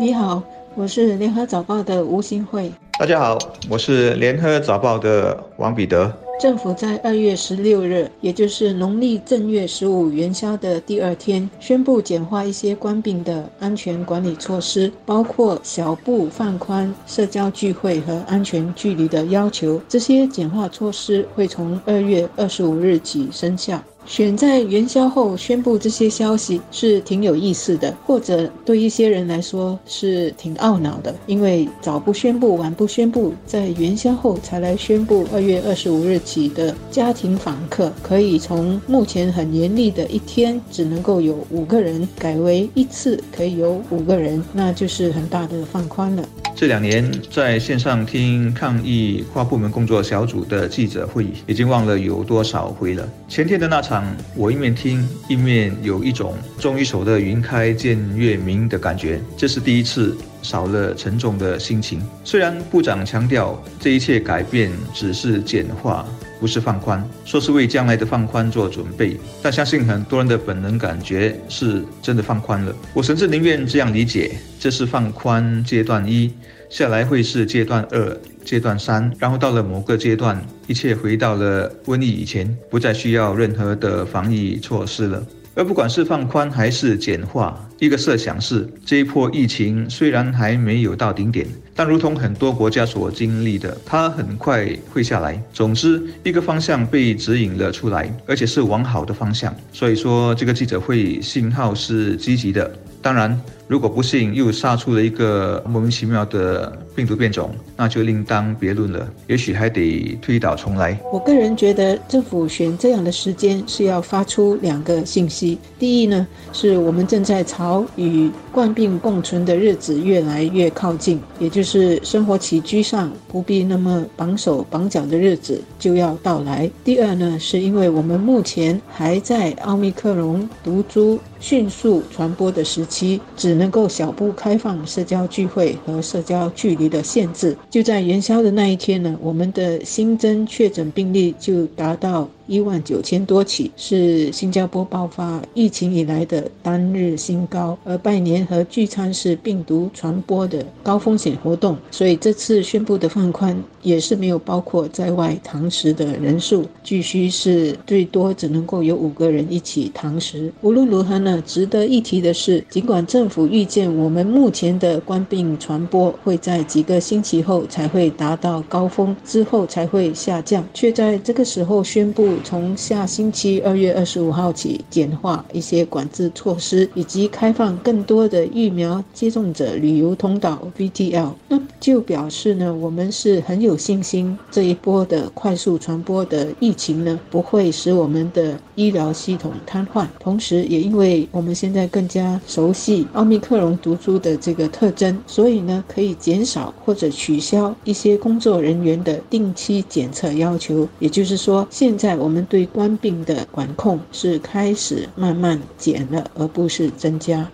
你好，我是联合早报的吴新慧。大家好，我是联合早报的王彼得。政府在二月十六日，也就是农历正月十五元宵的第二天，宣布简化一些官病的安全管理措施，包括小步放宽社交聚会和安全距离的要求。这些简化措施会从二月二十五日起生效。选在元宵后宣布这些消息是挺有意思的，或者对一些人来说是挺懊恼的，因为早不宣布，晚不宣布，在元宵后才来宣布。二月二十五日起的家庭访客可以从目前很严厉的一天只能够有五个人，改为一次可以有五个人，那就是很大的放宽了。这两年在线上听抗疫跨部门工作小组的记者会，已经忘了有多少回了。前天的那场，我一面听一面有一种终于守得云开见月明的感觉，这是第一次少了沉重的心情。虽然部长强调这一切改变只是简化。不是放宽，说是为将来的放宽做准备，但相信很多人的本能感觉是真的放宽了。我甚至宁愿这样理解，这是放宽阶段一，下来会是阶段二、阶段三，然后到了某个阶段，一切回到了瘟疫以前，不再需要任何的防疫措施了。而不管是放宽还是简化，一个设想是，这一波疫情虽然还没有到顶点，但如同很多国家所经历的，它很快会下来。总之，一个方向被指引了出来，而且是往好的方向。所以说，这个记者会信号是积极的。当然，如果不幸又杀出了一个莫名其妙的病毒变种，那就另当别论了。也许还得推倒重来。我个人觉得，政府选这样的时间是要发出两个信息：第一呢，是我们正在朝与冠病共存的日子越来越靠近，也就是生活起居上不必那么绑手绑脚的日子就要到来；第二呢，是因为我们目前还在奥密克戎毒株迅速传播的时期，只能够小步开放社交聚会和社交距离的限制。就在元宵的那一天呢，我们的新增确诊病例就达到。一万九千多起是新加坡爆发疫情以来的单日新高，而拜年和聚餐是病毒传播的高风险活动，所以这次宣布的放宽也是没有包括在外堂食的人数，继续是最多只能够有五个人一起堂食。无论如何呢，值得一提的是，尽管政府预见我们目前的冠病传播会在几个星期后才会达到高峰，之后才会下降，却在这个时候宣布。从下星期二月二十五号起，简化一些管制措施，以及开放更多的疫苗接种者旅游通道 （VTL），那就表示呢，我们是很有信心，这一波的快速传播的疫情呢，不会使我们的医疗系统瘫痪。同时，也因为我们现在更加熟悉奥密克戎毒株的这个特征，所以呢，可以减少或者取消一些工作人员的定期检测要求。也就是说，现在我。们对官病的管控是开始慢慢减了，而不是增加。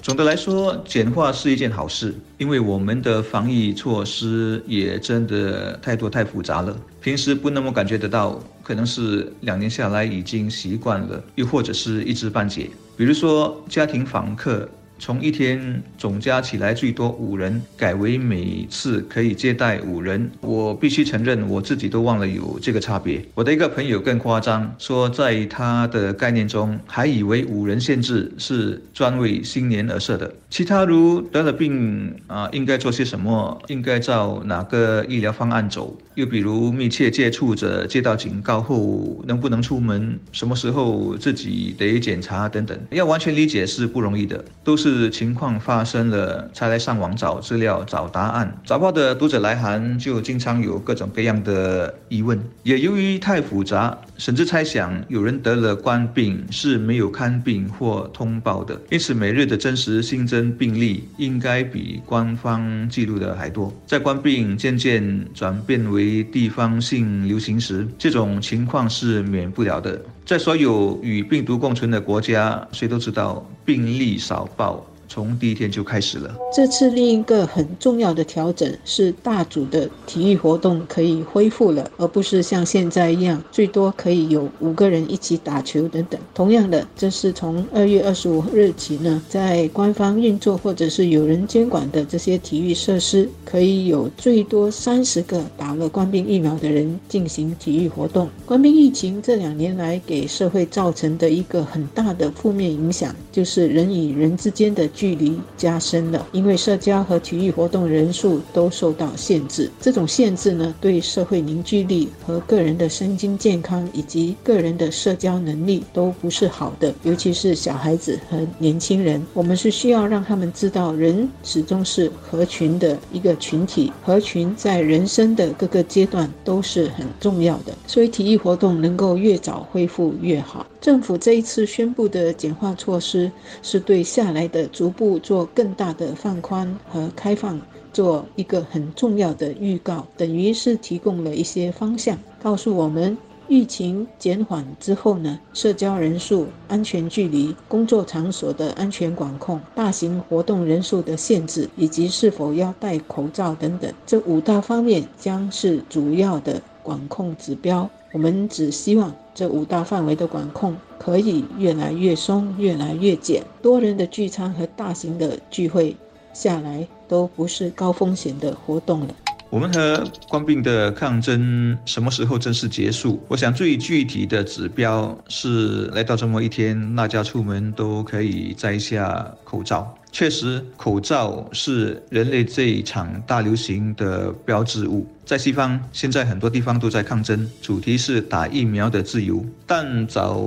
总的来说，简化是一件好事，因为我们的防疫措施也真的太多太复杂了，平时不那么感觉得到，可能是两年下来已经习惯了，又或者是一知半解。比如说家庭访客。从一天总加起来最多五人，改为每次可以接待五人。我必须承认，我自己都忘了有这个差别。我的一个朋友更夸张，说在他的概念中，还以为五人限制是专为新年而设的。其他如得了病啊，应该做些什么？应该照哪个医疗方案走？又比如密切接触者接到警告后能不能出门？什么时候自己得检查等等？要完全理解是不容易的，都是。情况发生了才来上网找资料找答案。早报的读者来函就经常有各种各样的疑问，也由于太复杂，甚至猜想有人得了冠病是没有看病或通报的，因此每日的真实新增病例应该比官方记录的还多。在冠病渐渐转变为地方性流行时，这种情况是免不了的。在所有与病毒共存的国家，谁都知道病例少报。从第一天就开始了。这次另一个很重要的调整是大组的体育活动可以恢复了，而不是像现在一样最多可以有五个人一起打球等等。同样的，这是从二月二十五日起呢，在官方运作或者是有人监管的这些体育设施，可以有最多三十个打了冠病疫苗的人进行体育活动。冠病疫情这两年来给社会造成的一个很大的负面影响，就是人与人之间的距离加深了。因为社交和体育活动人数都受到限制，这种限制呢，对社会凝聚力和个人的身心健康以及个人的社交能力都不是好的。尤其是小孩子和年轻人，我们是需要让他们知道，人始终是合群的一个群体，合群在人生的各个阶段都是很重要的。所以体育活动能够越早恢复越好。政府这一次宣布的简化措施，是对下来的逐步做更大的放宽和开放做一个很重要的预告，等于是提供了一些方向，告诉我们疫情减缓之后呢，社交人数、安全距离、工作场所的安全管控、大型活动人数的限制，以及是否要戴口罩等等，这五大方面将是主要的管控指标。我们只希望这五大范围的管控可以越来越松，越来越减。多人的聚餐和大型的聚会下来都不是高风险的活动了。我们和冠病的抗争什么时候正式结束？我想最具体的指标是来到这么一天，大家出门都可以摘下口罩。确实，口罩是人类这一场大流行的标志物。在西方，现在很多地方都在抗争，主题是打疫苗的自由。但早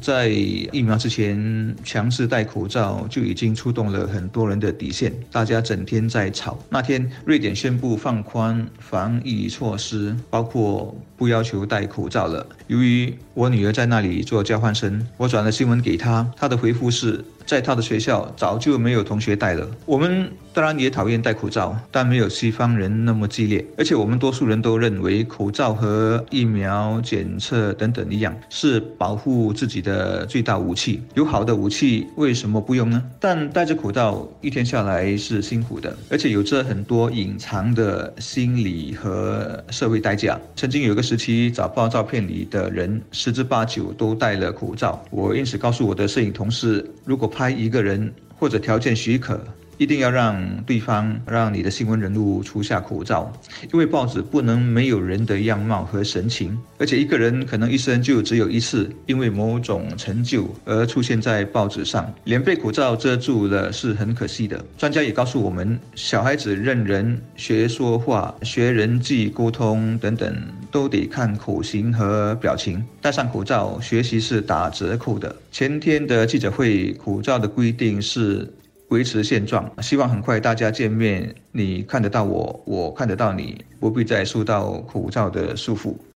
在疫苗之前，强制戴口罩就已经触动了很多人的底线。大家整天在吵。那天，瑞典宣布放宽防疫措施，包括不要求戴口罩了。由于我女儿在那里做交换生，我转了新闻给她，她的回复是。在他的学校早就没有同学带了。我们当然也讨厌戴口罩，但没有西方人那么激烈。而且我们多数人都认为口罩和疫苗检测等等一样，是保护自己的最大武器。有好的武器，为什么不用呢？但戴着口罩一天下来是辛苦的，而且有着很多隐藏的心理和社会代价。曾经有个时期，早报照片里的人十之八九都戴了口罩。我因此告诉我的摄影同事，如果拍一个人，或者条件许可。一定要让对方让你的新闻人物出下口罩，因为报纸不能没有人的样貌和神情，而且一个人可能一生就只有一次，因为某种成就而出现在报纸上，脸被口罩遮住了是很可惜的。专家也告诉我们，小孩子认人、学说话、学人际沟通等等，都得看口型和表情。戴上口罩学习是打折扣的。前天的记者会，口罩的规定是。维持现状，希望很快大家见面，你看得到我，我看得到你，不必再受到口罩的束缚。